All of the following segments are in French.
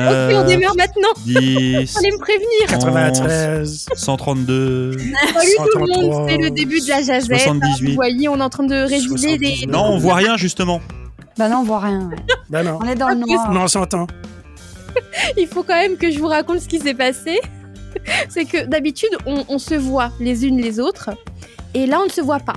ok, on démarre maintenant. 10, Fallait me prévenir. 93. 132. Salut tout le monde, c'est le début de la jazette. 78. Vous voyez, on est en train de réviser. 79. Non, on voit rien justement. Bah non, on voit rien. ouais. Ben non. On est dans le noir. Non, on s'entend. Il faut quand même que je vous raconte ce qui s'est passé. C'est que d'habitude, on, on se voit les unes les autres. Et là, on ne se voit pas.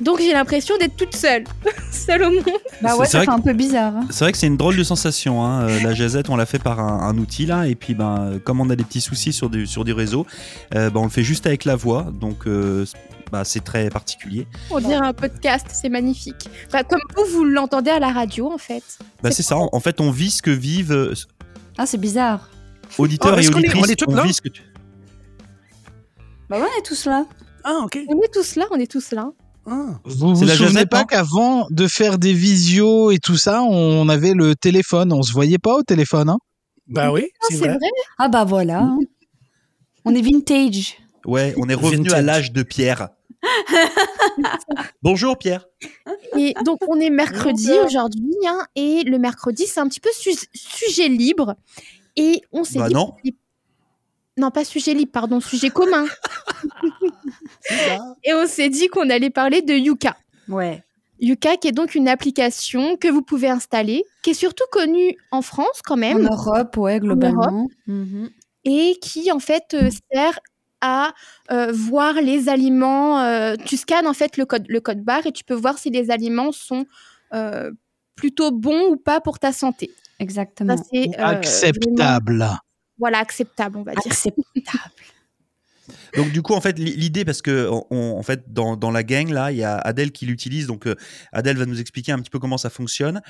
Donc j'ai l'impression d'être toute seule. seule au monde. Bah C'est- ouais, c'est ça vrai fait un peu bizarre. hein. C'est vrai que c'est une drôle de sensation. hein. Euh, La jazette, on l'a fait par un, un outil là, et puis ben, euh, comme on a des petits soucis sur du, sur du réseau, euh, ben, on le fait juste avec la voix, donc euh, c'est- bah, c'est très particulier. On dirait un podcast, c'est magnifique. Enfin, comme vous, vous l'entendez à la radio en fait. Bah, c'est ça. En, en fait, on vit ce que vivent Ah, c'est bizarre. auditeurs Oh, et est- auditrices. on est vit ce que tu- Bah ouais, on est tous là. Ah, ok. On est tous là, on est tous là. Ah. Vous vous la souvenez pas qu'avant de faire des visios et tout ça, on avait le téléphone, on se voyait pas au téléphone, hein? Ben oui, Ah, c'est c'est vrai. vrai. Ah bah voilà. On est vintage. Ouais, on est revenu Vintage. à l'âge de Pierre. Bonjour Pierre. Et donc on est mercredi aujourd'hui, hein, et le mercredi c'est un petit peu su- sujet libre. Et on s'est Bah dit. non. Non, pas sujet libre, pardon, sujet commun. Et on s'est dit qu'on allait parler de Yuka. Ouais. Yuka, qui est donc une application que vous pouvez installer, qui est surtout connue en France quand En même, Europe, ouais, globalement. Mhm. et qui en fait euh, sert à euh, voir les aliments. euh, tu scannes en fait le code, le code barre et tu peux voir si les aliments sont euh, plutôt bons ou pas pour ta santé. Ça, Exactement. euh, vraiment- Acceptable. voilà, acceptable, on va dire. Acceptable. Donc du coup en fait li- l'idée parce que on- en fait dans, dans la gang là il y a Adèle qui l'utilise donc euh, Adèle va nous expliquer un petit peu comment ça fonctionne.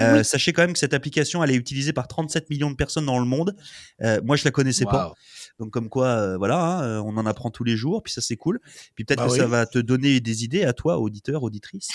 Euh, Sachez quand même que cette application elle est utilisée par 37 millions de personnes dans le monde. Euh, moi je la connaissais pas donc comme quoi euh, voilà hein, on en apprend tous les jours puis ça c'est cool. Puis peut-être Bah que oui. ça va te donner des idées à toi auditeur auditrice.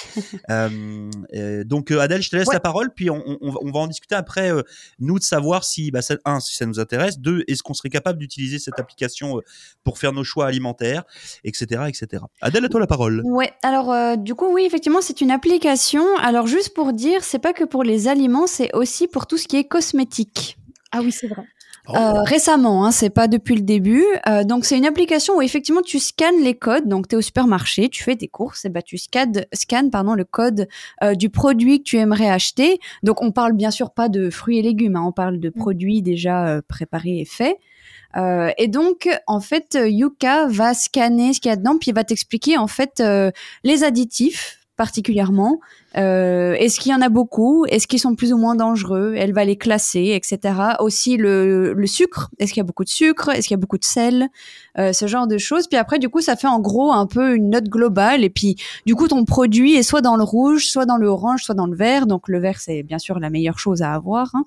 Donc Adèle je te laisse Ouais. la parole puis on, on- on va, en discuter après nous de savoir si bah, ça, un si ça nous intéresse deux est-ce qu'on serait capable d'utiliser cette application pour faire nos choix alimentaires, etc., etc. Adèle, à toi la parole. Ouais, alors euh, du coup, oui, effectivement, c'est une application. Alors, juste pour dire, c'est pas que pour les aliments, c'est aussi pour tout ce qui est cosmétique. Ah oui, c'est vrai. Oh. Euh, récemment, hein, c'est pas depuis le début. Euh, donc c'est une application où effectivement tu scannes les codes. Donc tu es au supermarché, tu fais tes courses, et bah tu scannes, scannes pardon le code euh, du produit que tu aimerais acheter. Donc on parle bien sûr pas de fruits et légumes, hein, on parle de produits déjà euh, préparés et faits. Euh, et donc, en fait, Yuka va scanner ce qu'il y a dedans, puis il va t'expliquer en fait euh, les additifs particulièrement. Euh, est-ce qu'il y en a beaucoup? Est-ce qu'ils sont plus ou moins dangereux? Elle va les classer, etc. Aussi le, le sucre. Est-ce qu'il y a beaucoup de sucre? Est-ce qu'il y a beaucoup de sel? Euh, Ce genre de choses. Puis après, du coup, ça fait en gros un peu une note globale. Et puis, du coup, ton produit est soit dans le rouge, soit dans le orange, soit dans le vert. Donc, le vert, c'est bien sûr la meilleure chose à avoir. hein.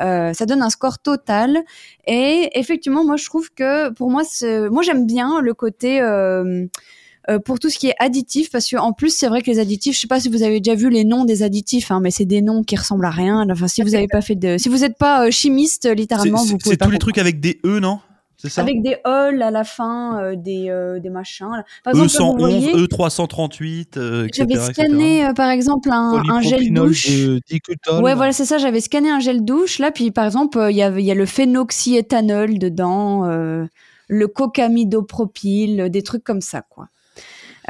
Euh, ça donne un score total. Et effectivement, moi, je trouve que pour moi, moi, j'aime bien le côté. euh, euh, pour tout ce qui est additif, parce que en plus c'est vrai que les additifs, je sais pas si vous avez déjà vu les noms des additifs, hein, mais c'est des noms qui ressemblent à rien. Enfin, si vous avez pas fait de, si vous n'êtes pas euh, chimiste, C'est littéralement, vous pouvez c'est tous les trucs avec des E, non? C'est ça? Avec des halls à la fin, euh, des euh, des machins. Par exemple, là, vous E111, voyez, E338, euh, etc. j'avais scanné euh, par exemple un, un gel douche. de. Ouais, voilà, c'est ça. J'avais scanné un gel douche là, puis par exemple, euh, il y a il y a le phénoxyéthanol dedans, euh, le cocamidopropyl, des trucs comme ça, quoi.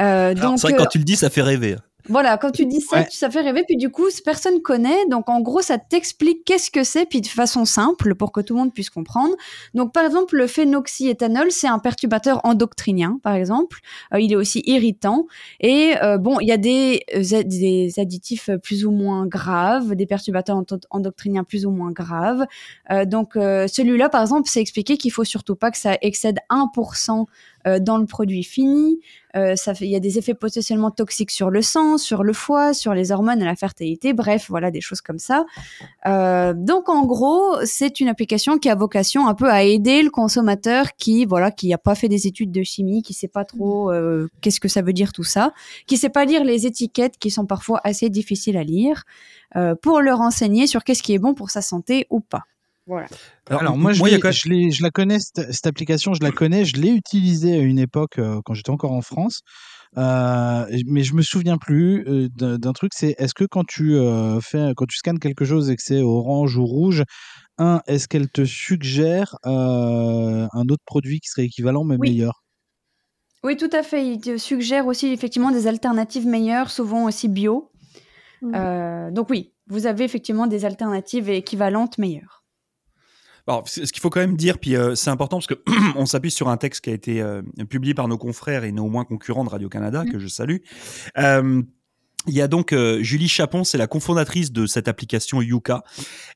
Euh, Alors, donc, C'est vrai que euh, quand tu le dis, ça fait rêver. Voilà, quand tu dis ça, Ouais. ça fait rêver, puis du coup, personne connaît. Donc, en gros, ça t'explique qu'est-ce que c'est, puis de façon simple, pour que tout le monde puisse comprendre. Donc, par exemple, le phénoxyéthanol, c'est un perturbateur endocrinien, par exemple. Euh, il est aussi irritant. Et euh, bon, il y a des, euh, des additifs plus ou moins graves, des perturbateurs endo- endocriniens plus ou moins graves. Euh, donc, euh, celui-là, par exemple, c'est expliqué qu'il faut surtout pas que ça excède 1% euh, dans le produit fini. Euh, ça fait, il y a des effets potentiellement toxiques sur le sang, sur le foie, sur les hormones et la fertilité. Bref, voilà des choses comme ça. Euh, donc en gros, c'est une application qui a vocation un peu à aider le consommateur qui, voilà, qui a pas fait des études de chimie, qui sait pas trop euh, qu'est-ce que ça veut dire tout ça, qui sait pas lire les étiquettes qui sont parfois assez difficiles à lire, euh, pour le renseigner sur qu'est-ce qui est bon pour sa santé ou pas. Voilà. Alors, moi, je, quand la connais, cette, cette application, je la connais, je l'ai utilisée à une époque euh, quand j'étais encore en France. Euh, mais je me souviens plus euh, d'un truc. C'est est-ce que quand tu euh, fais, quand tu scannes quelque chose et que c'est orange ou rouge, un, est-ce qu'elle te suggère euh, un autre produit qui serait équivalent mais Oui. meilleur? Oui, tout à fait. Il te suggère aussi effectivement des alternatives meilleures, souvent aussi bio. Mm. Euh, donc oui, vous avez effectivement des alternatives équivalentes meilleures. Alors, ce qu'il faut quand même dire, puis euh, c'est important parce que on s'appuie sur un texte qui a été euh, publié par nos confrères et néanmoins concurrents de Radio Canada que je salue. Euh, il y a donc euh, Julie Chapon, c'est la cofondatrice de cette application Yuka,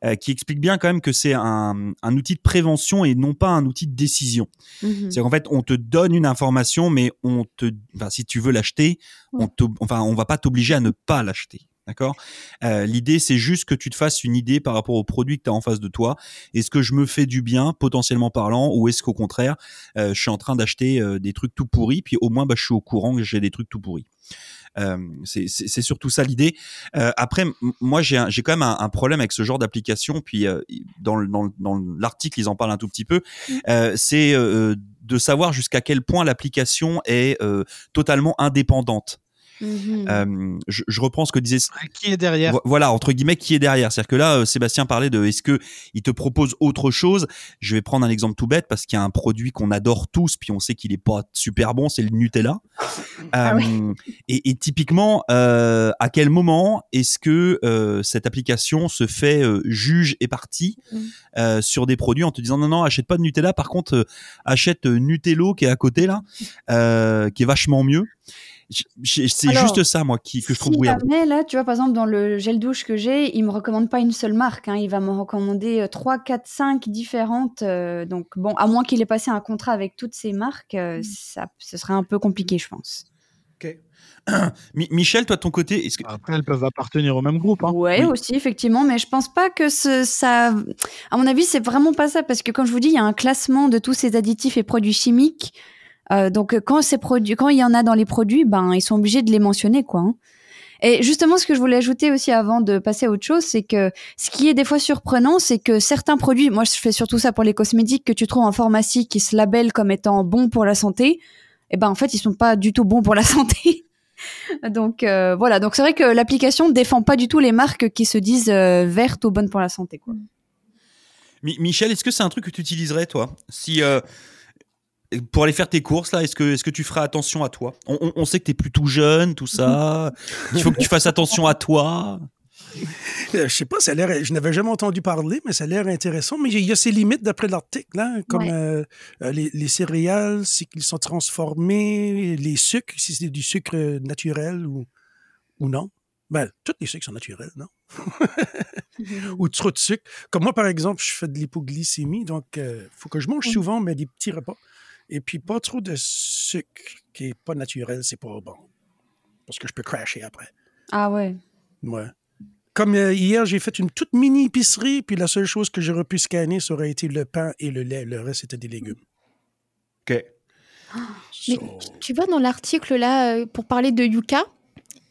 euh, qui explique bien quand même que c'est un, un outil de prévention et non pas un outil de décision. Mhm. C'est qu'en fait, on te donne une information, mais on te, enfin, si tu veux l'acheter, on te, enfin, on va pas t'obliger à ne pas l'acheter. D'accord? Euh, L'idée, c'est juste que tu te fasses une idée par rapport au produit que tu as en face de toi. Est-ce que je me fais du bien, potentiellement parlant, ou est-ce qu'au contraire, euh, je suis en train d'acheter euh, des trucs tout pourris, puis au moins, bah, je suis au courant que j'ai des trucs tout pourris? Euh, c'est surtout ça l'idée. Euh, après, moi, j'ai quand même un, un problème avec ce genre d'application. Puis euh, dans le- dans le- dans l'article, ils en parlent un tout petit peu. Euh, c'est euh, de savoir jusqu'à quel point l'application est euh, totalement indépendante. Mhm. Euh, je, je reprends ce que disait Qui est derrière Vo- Voilà, entre guillemets, qui est derrière. C'est-à-dire que là, euh, Sébastien parlait de est-ce que il te propose autre chose? Je vais prendre un exemple tout bête parce qu'il y a un produit qu'on adore tous, puis on sait qu'il est pas super bon, c'est le Nutella. Ah Euh, et, et typiquement, euh, à quel moment est-ce que euh, cette application se fait euh, juge et partie Mm. euh, sur des produits en te disant non non achète pas de Nutella, par contre euh, achète euh, Nutello qui est à côté là, euh, qui est vachement mieux. C'est juste ça moi qui que je trouve si weird. jamais, là, tu vois, par exemple, dans le gel douche que j'ai, il me recommande pas une seule marque. hein. Il va me recommander 3, 4, 5 différentes. euh, donc, bon, à moins qu'il ait passé un contrat avec toutes ces marques, euh, ça, ce serait un peu compliqué, je pense. Mi- Michel, toi de ton côté, est-ce que Après, elles peuvent appartenir au même groupe. Hein. Ouais, Oui. aussi, effectivement, mais je pense pas que ce, ça. À mon avis, c'est vraiment pas ça, parce que comme je vous dis, il y a un classement de tous ces additifs et produits chimiques. Euh, donc, euh, quand ces produits, quand il y en a dans les produits, ben, ils sont obligés de les mentionner, quoi. hein. Et justement, ce que je voulais ajouter aussi avant de passer à autre chose, c'est que ce qui est des fois surprenant, c'est que certains produits, moi je fais surtout ça pour les cosmétiques que tu trouves en pharmacie qui se labellent comme étant bons pour la santé, et ben en fait ils sont pas du tout bons pour la santé. donc euh, voilà, donc c'est vrai que l'application défend pas du tout les marques qui se disent vertes ou bonnes pour la santé. Quoi. Mi- Michel, est-ce que c'est un truc que tu utiliserais, toi? Si. Pour aller faire tes courses, là, est-ce que, est-ce que tu feras attention à toi? On, on- on sait que tu es plutôt jeune, tout ça. Il faut que tu fasses attention à toi. Euh, je sais pas, ça a l'air. Je n'avais jamais entendu parler, mais ça a l'air intéressant. Mais il y a ses limites d'après l'article, hein, comme Ouais. euh, euh, les, les céréales, c'est qu'ils sont transformés, les sucres, si c'est du sucre naturel ou, ou non. Ben, tous les sucres sont naturels, non? ou trop de sucre. Comme moi, par exemple, je fais de l'hypoglycémie, donc il faut que je mange Mhm. souvent, mais des petits repas. Et puis pas trop de sucre qui est pas naturel, c'est pas bon. Parce que je peux crasher après. Ah ouais. Ouais. Comme euh, hier, j'ai fait une toute mini épicerie, puis la seule chose que j'aurais pu scanner, ça aurait été le pain et le lait. Le reste, c'était des légumes. Ok. Mais So- tu vois, dans l'article là, euh, pour parler de Yuka,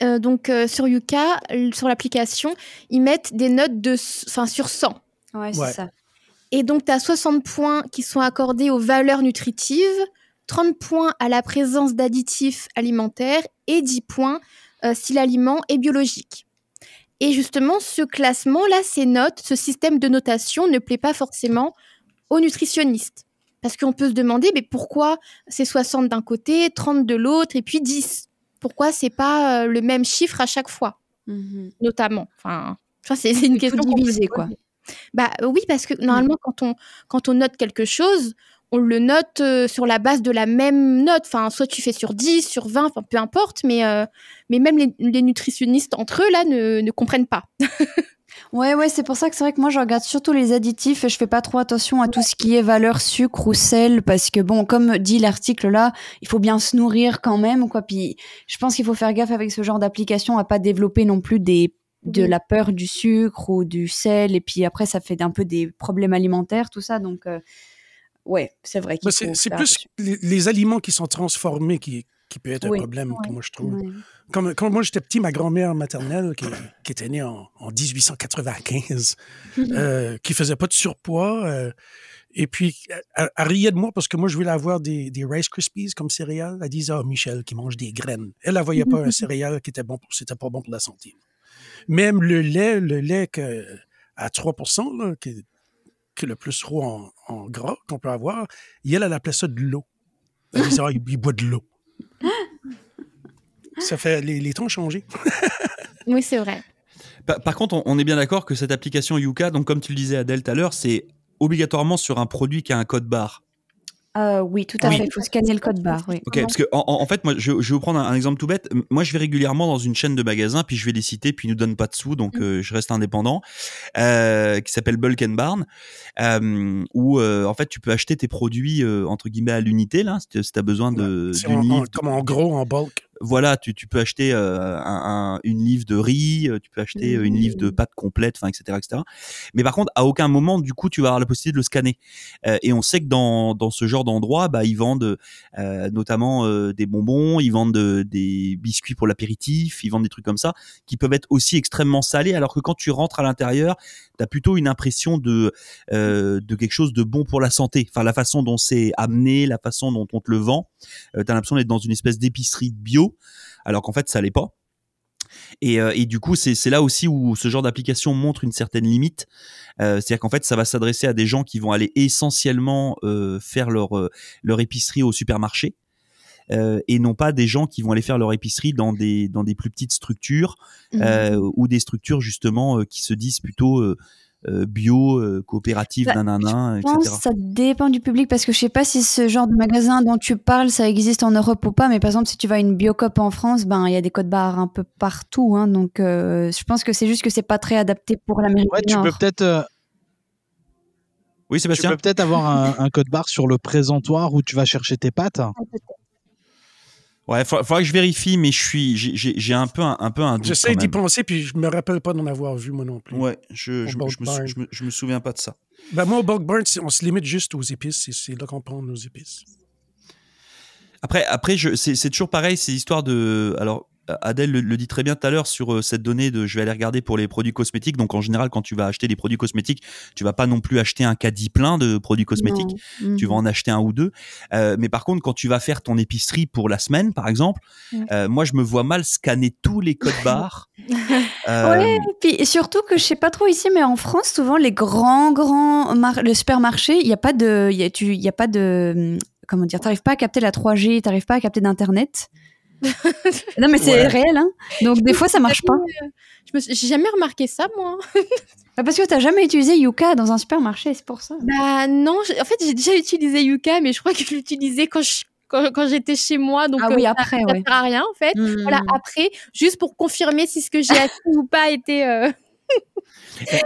euh, donc euh, sur Yuka, sur l'application, ils mettent des notes de, sur 100. Ouais, c'est Ouais. ça. Et donc, tu as 60 points qui sont accordés aux valeurs nutritives, 30 points à la présence d'additifs alimentaires et 10 points euh, si l'aliment est biologique. Et justement, ce classement-là, ces notes, ce système de notation ne plaît pas forcément aux nutritionnistes. Parce qu'on peut se demander, mais pourquoi c'est 60 d'un côté, 30 de l'autre, et puis 10 Pourquoi c'est pas euh, le même chiffre à chaque fois, Mhm. notamment Enfin, c'est une question diviser, quoi. Bah euh, oui, parce que normalement, quand on, quand on note quelque chose, on le note euh, sur la base de la même note. Enfin, soit tu fais sur 10, sur 20, enfin, peu importe, mais, euh, mais même les, les nutritionnistes entre eux, là, ne, ne comprennent pas. Ouais, ouais, c'est pour ça que c'est vrai que moi je regarde surtout les additifs et je fais pas trop attention à tout ce qui est valeur sucre ou sel parce que bon, comme dit l'article là, il faut bien se nourrir quand même quoi. Puis je pense qu'il faut faire gaffe avec ce genre d'application à pas développer non plus des de Oui. la peur du sucre ou du sel et puis après ça fait un peu des problèmes alimentaires tout ça donc euh, ouais, c'est vrai c'est plus les, les aliments qui sont transformés qui, qui peut être un problème, que Ouais. moi, je trouve. Ouais. Comme, quand moi, j'étais petit, ma grand-mère maternelle, qui, qui était née en, en 1895, euh, qui faisait pas de surpoids, euh, et puis, elle, elle riait de moi parce que moi, je voulais avoir des, des Rice Krispies comme céréales. Elle disait, ah, Michel, qui mange des graines. Elle, elle voyait pas un céréal qui était bon pour, c'était pas bon pour la santé. Même le lait, le lait que, à 3 là, qui, est- qui est le plus gros en, en gras qu'on peut avoir, et elle, elle appelait ça de l'eau. Elle disait, ah, il, il boit de l'eau. Ça fait, les, les ont changé. Oui, c'est vrai. Par, par contre, on, on est bien d'accord que cette application Yuka, donc comme tu le disais Adèle tout à l'heure, c'est obligatoirement sur un produit qui a un code barre. Euh, oui, tout à Oui. fait. Il faut scanner le code barre. Oui. Ok, parce que en, fait, moi, je, je vais vous prendre un, un exemple tout bête. Moi, je vais régulièrement dans une chaîne de magasins, puis je vais les citer, puis ils nous donnent pas de sous, donc Mm. euh, je reste indépendant, euh, qui s'appelle Bulk and Barn, euh, où euh, en fait, tu peux acheter tes produits euh, entre guillemets à l'unité là, si tu as besoin de C'est d'une en- en- livre. comme en gros, en bulk. Voilà, tu, tu peux acheter euh, un- un- une livre de riz, euh, tu peux acheter euh, une livre de pâtes complète, enfin, etc., etc. Mais par contre, à aucun moment, du coup, tu vas avoir la possibilité de le scanner. Euh, et on sait que dans, dans ce genre d'endroit, bah, ils vendent euh, notamment euh, des bonbons, ils vendent de- des biscuits pour l'apéritif, ils vendent des trucs comme ça, qui peuvent être aussi extrêmement salés, alors que quand tu rentres à l'intérieur, tu as plutôt une impression de, euh, de quelque chose de bon pour la santé. Enfin, la façon dont c'est amené, la façon dont on te le vend, euh, tu as l'impression d'être dans une espèce d'épicerie bio, alors qu'en fait, ça l'est pas. Et, euh, et du coup, c'est là aussi où ce genre d'application montre une certaine limite. Euh, C'est-à-dire qu'en fait, ça va s'adresser à des gens qui vont aller essentiellement euh, faire leur, leur épicerie au supermarché. et non pas des gens qui vont aller faire leur épicerie dans des, dans des plus petites structures euh, ou des structures justement qui se disent plutôt bio, euh, coopératives, Bah, nanana, Je pense etc. que ça dépend du public parce que je sais pas si ce genre de magasin dont tu parles, ça existe en Europe ou pas. Mais par exemple, si tu vas à une Biocop en France, ben il y a des codes barres un peu partout. Hein, donc euh, je pense que c'est juste que c'est pas très adapté pour l'Amérique Ouais, du tu Nord. peux peut-être euh, Oui, tu Sébastien peux peut-être avoir un, un code barre sur le présentoir où tu vas chercher tes pâtes. Ouais, faudra, faudra que je vérifie, mais je suis, j'ai- un peu un, un peu un doute. J'essaie d'y penser, puis je me rappelle pas d'en avoir vu, moi non plus. Ouais, je, je, me, je, me, je me souviens pas de ça. Ben, moi, au bulk burn, on se limite juste aux épices. C'est- C'est là qu'on prend nos épices. Après, après, c'est toujours pareil, c'est l'histoire de. Alors, Adèle le, le dit très bien tout à l'heure sur euh, cette donnée de je vais aller regarder pour les produits cosmétiques. Donc, en général, quand tu vas acheter des produits cosmétiques, tu vas pas non plus acheter un caddie plein de produits cosmétiques. Non. Tu vas Mhm. en acheter un ou deux. Euh, mais par contre, quand tu vas faire ton épicerie pour la semaine, par exemple, euh, moi, je me vois mal scanner tous les codes barres. Euh, Ouais, et puis surtout que je sais pas trop ici, mais en France, souvent les grands grands le supermarché, il y a pas de, il y a, tu, il y a pas de, hum, comment dire, t'arrives pas à capter la 3G, t'arrives pas à capter d'internet. Non mais c'est Ouais. réel, hein. Donc des fois ça marche pas. Je suis- J'ai jamais remarqué ça, moi. Bah, Parce que t'as jamais utilisé Yuka dans un supermarché, c'est pour ça. Bah non, en fait, j'ai déjà utilisé Yuka, mais je crois que je l'utilisais quand je- quand, quand j'étais chez moi. Donc, Ah oui, ça- après, ça, ouais. sert à rien, en fait. Hmm. Voilà, après, juste pour confirmer si ce que j'ai acheté ou pas était, euh,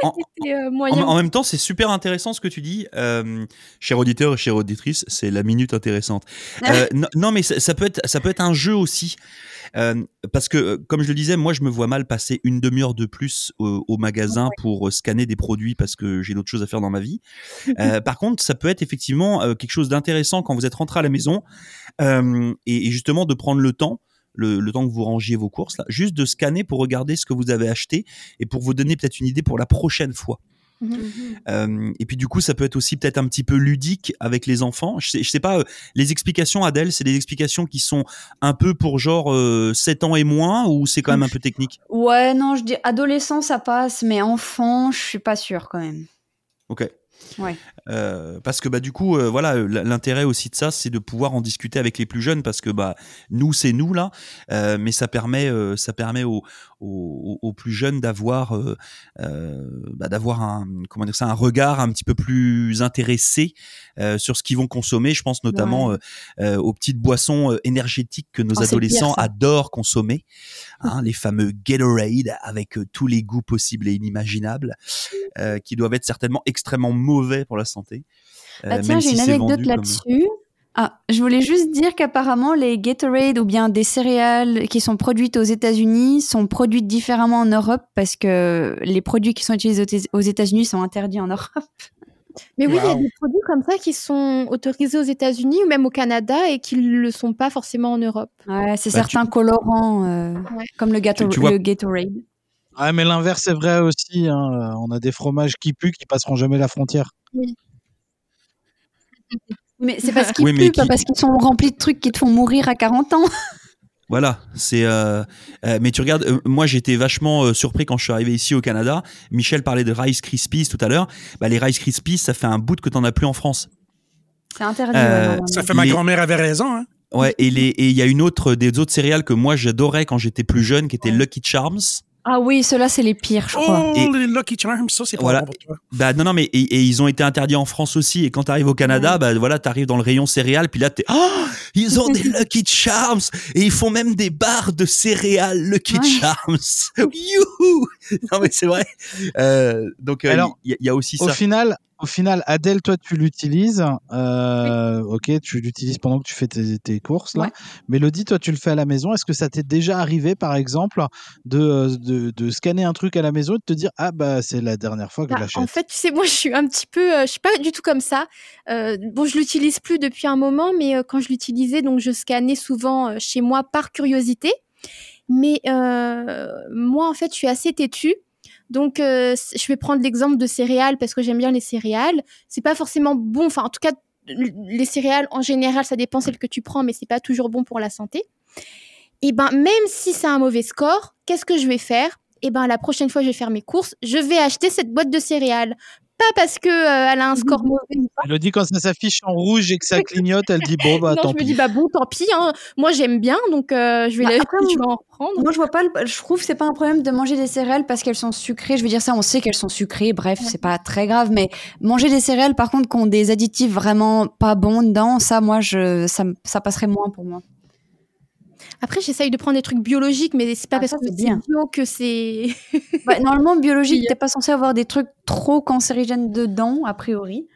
en- euh, En, moyen. en même temps, c'est super intéressant ce que tu dis, euh, cher auditeur et chère auditrice. C'est la minute intéressante. Euh, non, non, mais ça, ça peut être, ça peut être un jeu aussi, Euh, parce que, comme je le disais, moi, je me vois mal passer une demi-heure de plus au, au magasin pour scanner des produits parce que j'ai d'autres choses à faire dans ma vie. Par contre, ça peut être effectivement quelque chose d'intéressant quand vous êtes rentré à la maison et, et justement de prendre le temps. Le, le temps que vous rangiez vos courses, là, juste de scanner pour regarder ce que vous avez acheté et pour vous donner peut-être une idée pour la prochaine fois. Euh, et puis du coup, ça peut être aussi peut-être un petit peu ludique avec les enfants. Je sais, je sais pas, euh, les explications, Adèle, c'est des explications qui sont un peu pour genre euh, 7 ans et moins ou c'est quand même un peu technique? Ouais, non, je dis adolescent ça passe, mais enfant, je suis pas sûre quand même. Ok. Ouais. Euh, parce que bah du coup euh, voilà euh, l'intérêt aussi de ça c'est de pouvoir en discuter avec les plus jeunes parce que bah nous c'est nous là. Euh, mais ça permet ça permet aux, aux, aux plus jeunes d'avoir bah, d'avoir un comment dire ça un regard un petit peu plus intéressé sur ce qu'ils vont consommer. Je pense notamment Ouais. aux petites boissons énergétiques que nos Oh, pire, adolescents adorent consommer hein, les fameux Gatorade avec tous les goûts possibles et inimaginables qui doivent être certainement extrêmement mauvais pour la santé. Euh, Ah tiens, j'ai si une anecdote comme- là-dessus. Ah, je voulais juste dire qu'apparemment les Gatorade ou bien des céréales qui sont produites aux États-Unis sont produites différemment en Europe parce que les produits qui sont utilisés aux Éta- aux États-Unis sont interdits en Europe. Mais oui, il y a des produits comme ça qui sont autorisés aux États-Unis ou même au Canada et qui ne le sont pas forcément en Europe. Ouais, c'est Bah, tu- certains colorants, euh, Ouais. comme le, Gator- tu vois- le Gatorade. Ouais, mais l'inverse est vrai aussi. hein. On a des fromages qui puent qui passeront jamais la frontière. Mais c'est parce qu'ils Oui, mais puent, pas qui- parce qu'ils sont remplis de trucs qui te font mourir à 40 ans. Voilà, c'est. euh, euh, mais tu regardes, euh, moi j'étais vachement euh, surpris quand je suis arrivé ici au Canada. Michel parlait de Rice Krispies tout à l'heure. Bah, les Rice Krispies, ça fait un bout que t'en as plus en France. C'est interdit. Euh. Ça fait ma Les- grand-mère avait raison, hein? Ouais, et les et il y a une autre des autres céréales que moi j'adorais quand j'étais plus jeune, qui était Lucky Charms. Ah oui, ceux-là, c'est les pires, je crois. Oh, Et- les Lucky Charms, ça, c'est pas Voilà. pour toi. Bah non non mais et, et ils ont été interdits en France aussi. Et quand t'arrives au Canada, bah voilà, t'arrives dans le rayon céréales, puis là t'es oh ils ont des Lucky Charms et ils font même des barres de céréales Lucky Ouais. Charms. Youhou Non mais c'est vrai. Euh, donc euh, il Alors, y, y a aussi Au ça. final, au final, Adèle, toi, tu l'utilises. euh, Ok, tu l'utilises pendant que tu fais tes, tes courses là. Ouais. Mélodie, toi, tu le fais à la maison. Est-ce que ça t'est déjà arrivé, par exemple, de, euh, de, de scanner un truc à la maison et de te dire ah bah c'est la dernière fois que Bah, je l'achète? en fait, tu sais, moi, je suis un petit peu, euh, je suis pas du tout comme ça. Euh, bon, je l'utilise plus depuis un moment, mais quand je l'utilisais, donc je scannais souvent chez moi par curiosité. Mais moi, en fait, je suis assez têtue. Donc, euh, je vais prendre l'exemple de céréales parce que j'aime bien les céréales. C'est pas forcément bon. Enfin, en tout cas, les céréales en général, ça dépend celles que tu prends, mais c'est pas toujours bon pour la santé. Et ben, même si c'est un mauvais score, qu'est-ce que je vais faire? Et ben, la prochaine fois, je vais faire mes courses, je vais acheter cette boîte de céréales. Pas parce que euh, elle a un score mauvais pas. Mélodie, quand ça s'affiche en rouge et que ça clignote, elle dit bon bah non, tant je me pis. dis bah bon, tant pis. Hein. Moi, j'aime bien, donc euh, je vais, Bah, la- après, je vais en reprendre. Moi, je vois pas. le- Je trouve que c'est pas un problème de manger des céréales parce qu'elles sont sucrées. Je veux dire ça, on sait qu'elles sont sucrées. Bref, c'est pas très grave. Mais manger des céréales, par contre, qui ont des additifs vraiment pas bons dedans, ça, moi, je, ça, me- ça passerait moins pour moi. Après, j'essaye de prendre des trucs biologiques, mais c'est pas Ah, parce ça, que c'est bien. bio que c'est. Bah, normalement, biologique, t'es pas censé avoir des trucs trop cancérigènes dedans, a priori.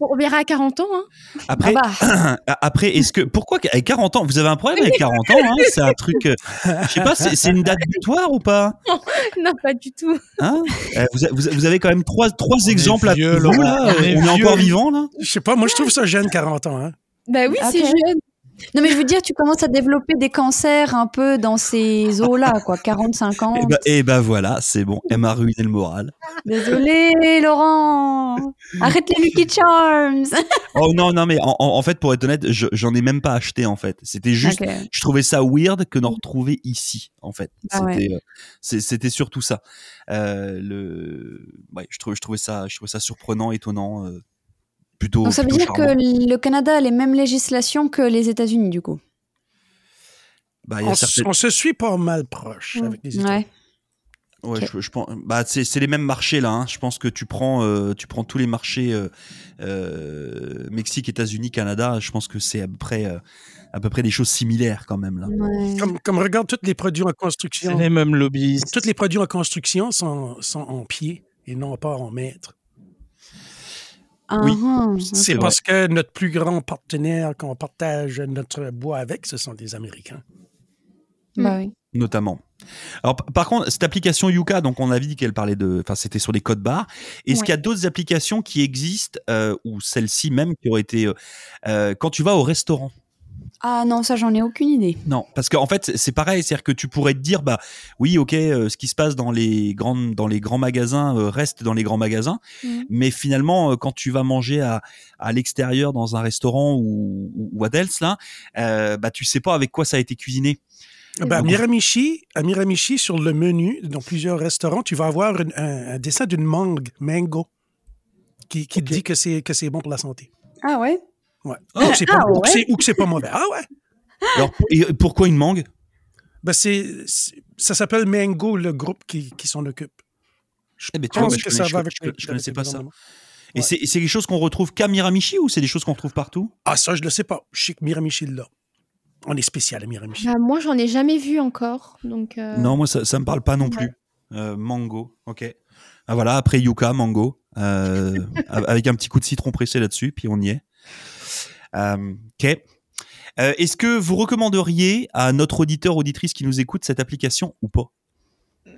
On verra à 40 ans. Hein. Après Ah bah, après est-ce que pourquoi avec 40 ans vous avez un problème avec 40 ans hein C'est un truc euh, je sais pas c'est c'est une date butoir ou pas? Non, pas du tout. Hein? Euh, vous, vous vous avez quand même trois trois exemples à vieux, vous Laurent, là on est on est vieux. encore vivant là? Je sais pas, moi, je trouve ça jeune, 40 ans, hein? Bah oui, Ok. c'est jeune. Non, mais je veux dire, tu commences à développer des cancers un peu dans ces eaux-là, quoi. 40, 50. et bah, et bah voilà c'est bon elle m'a ruiné le moral Désolé, Laurent. Arrête les Lucky Charms. oh non non mais en, fait pour être honnête je- j'en ai même pas acheté en fait c'était juste Ok. je trouvais ça weird que d'en retrouver ici en fait Ah c'était euh, c'était surtout ça euh, le ouais je trouvais je trouvais ça je trouvais ça surprenant étonnant euh, plutôt Donc ça veut dire charmant. que le Canada a les mêmes législations que les États-Unis, du coup. Bah, il y a On, certaines- on se suit pas mal proche avec les États. Ouais. Ouais, je, je pense. Bah, c'est c'est les mêmes marchés là. hein. Je pense que tu prends, euh, tu prends tous les marchés euh, euh, Mexique, États-Unis, Canada. Je pense que c'est à peu près, euh, à peu près des choses similaires quand même là. Ouais. Comme, comme regarde, tous les produits en C'est construction, les mêmes lobbyistes. tous les produits en construction sont, sont en pied et non pas en mètres. Ah, Oui. ah, C'est vrai. parce que notre plus grand partenaire qu'on partage notre bois avec, ce sont des Américains. Bah oui. Notamment. Alors, par contre, cette application Yuka, donc on avait dit qu'elle parlait de, enfin, c'était sur les codes barres. Est-ce Ouais. qu'il y a d'autres applications qui existent euh, ou celle-ci même qui aurait été euh, euh, quand tu vas au restaurant? Ah non, ça j'en ai aucune idée. Non, parce qu'en fait, c'est pareil, c'est-à-dire que tu pourrais te dire, bah oui, ok, euh, ce qui se passe dans les grandes, dans les grands magasins euh, reste dans les grands magasins, Mhm. mais finalement, euh, quand tu vas manger à, à l'extérieur dans un restaurant ou, ou, ou à Dels, là, euh, bah tu sais pas avec quoi ça a été cuisiné. Ben, à Donc- Miramichi, à Miramichi, sur le menu, dans plusieurs restaurants, tu vas avoir une- un, un dessin d'une mangue, mango, qui, qui dit que c'est, que c'est bon pour la santé. Ah ouais? Ouais. Ou que c'est pas, Ah, ou que ouais? c'est- ou que c'est pas mauvais. Ah ouais? Alors, et pourquoi une mangue? Ben c'est, ça s'appelle Mango, le groupe qui, qui s'en occupe. Je Eh ben, tu pense vois, que je ça connais- va je- avec je- le- je connaissais pas ça. Et Ouais. c'est c'est quelque chose qu'on retrouve qu'à Miramichi ou c'est des choses qu'on retrouve partout? Ah, ça, je le sais pas. Je sais que Miramichi là. On est spécial à Miramichi. Bah, moi, j'en ai jamais vu encore. Donc, euh, Non, moi ça, ça me parle pas non Ouais. plus. Euh, mango, ok. Ah, voilà, après Yuka, mango, euh, avec un petit coup de citron pressé là-dessus, puis on y est. Euh, ok. Euh, Est-ce que vous recommanderiez à notre auditeur auditrice qui nous écoute cette application ou pas?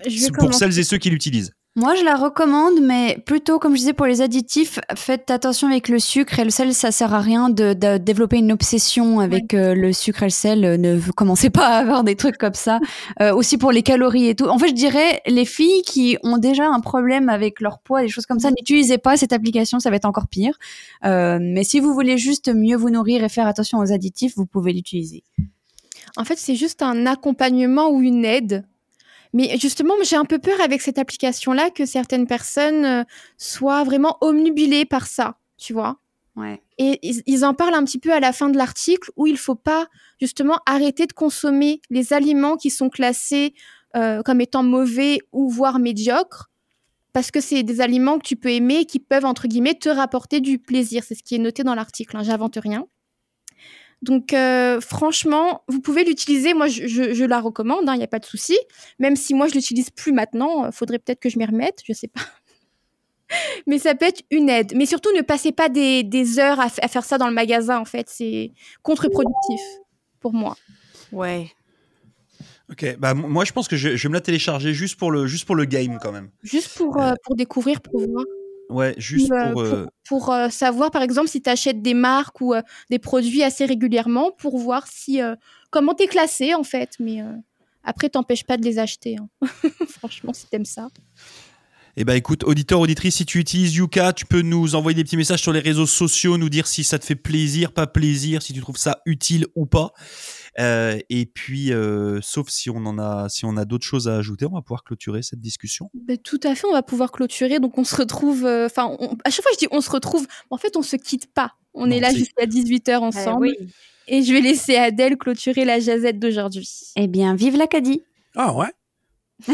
Je vais C'est Pour celles et ceux qui l'utilisent. Moi, je la recommande, mais plutôt, comme je disais, pour les additifs, faites attention avec le sucre et le sel. Ça sert à rien de, de développer une obsession avec euh, le sucre et le sel. Euh, Ne commencez pas à avoir des trucs comme ça. Euh, aussi pour les calories et tout. En fait, je dirais, les filles qui ont déjà un problème avec leur poids, des choses comme ça, n'utilisez pas cette application. Ça va être encore pire. Euh, mais si vous voulez juste mieux vous nourrir et faire attention aux additifs, vous pouvez l'utiliser. En fait, c'est juste un accompagnement ou une aide. Mais justement, j'ai un peu peur avec cette application-là que certaines personnes euh, soient vraiment omnubilées par ça, tu vois. Ouais. Et ils, ils en parlent un petit peu à la fin de l'article où il faut pas justement arrêter de consommer les aliments qui sont classés euh, comme étant mauvais ou voire médiocres parce que c'est des aliments que tu peux aimer et qui peuvent entre guillemets te rapporter du plaisir. C'est ce qui est noté dans l'article. Hein, J'invente rien. Donc euh, franchement, vous pouvez l'utiliser. Moi, je, je- je la recommande. Il n'y a pas de souci. Même si moi je l'utilise plus maintenant, euh, faudrait peut-être que je m'y remette. Je sais pas. Mais ça peut être une aide. Mais surtout, ne passez pas des, des heures à, faire ça dans le magasin. En fait, c'est contre-productif pour moi. Ouais. Ok, bah moi je pense que je, je vais me la télécharger juste pour le juste pour le game quand même. Juste pour, euh, pour découvrir, pour voir. Ouais, juste Euh, pour. euh, pour, euh, savoir, par exemple, si tu achètes des marques ou euh, des produits assez régulièrement pour voir si euh, comment t'es classé en fait. Mais euh, après, t'empêches pas de les acheter. hein. Franchement, si t'aimes ça. Eh ben écoute, auditeur, auditrice, si tu utilises Yuka, tu peux nous envoyer des petits messages sur les réseaux sociaux, nous dire si ça te fait plaisir, pas plaisir, si tu trouves ça utile ou pas. Euh, et puis, euh, sauf si on en a, si on a d'autres choses à ajouter, on va pouvoir clôturer cette discussion. Ben, tout à fait, on va pouvoir clôturer. Donc, on se retrouve. euh, Enfin, à chaque fois, je dis on se retrouve. En fait, on se quitte pas. On Non, est là jusqu'à 18h ensemble. Et je vais laisser Adèle clôturer la jazette d'aujourd'hui. Eh bien, vive l'Acadie Ah ouais?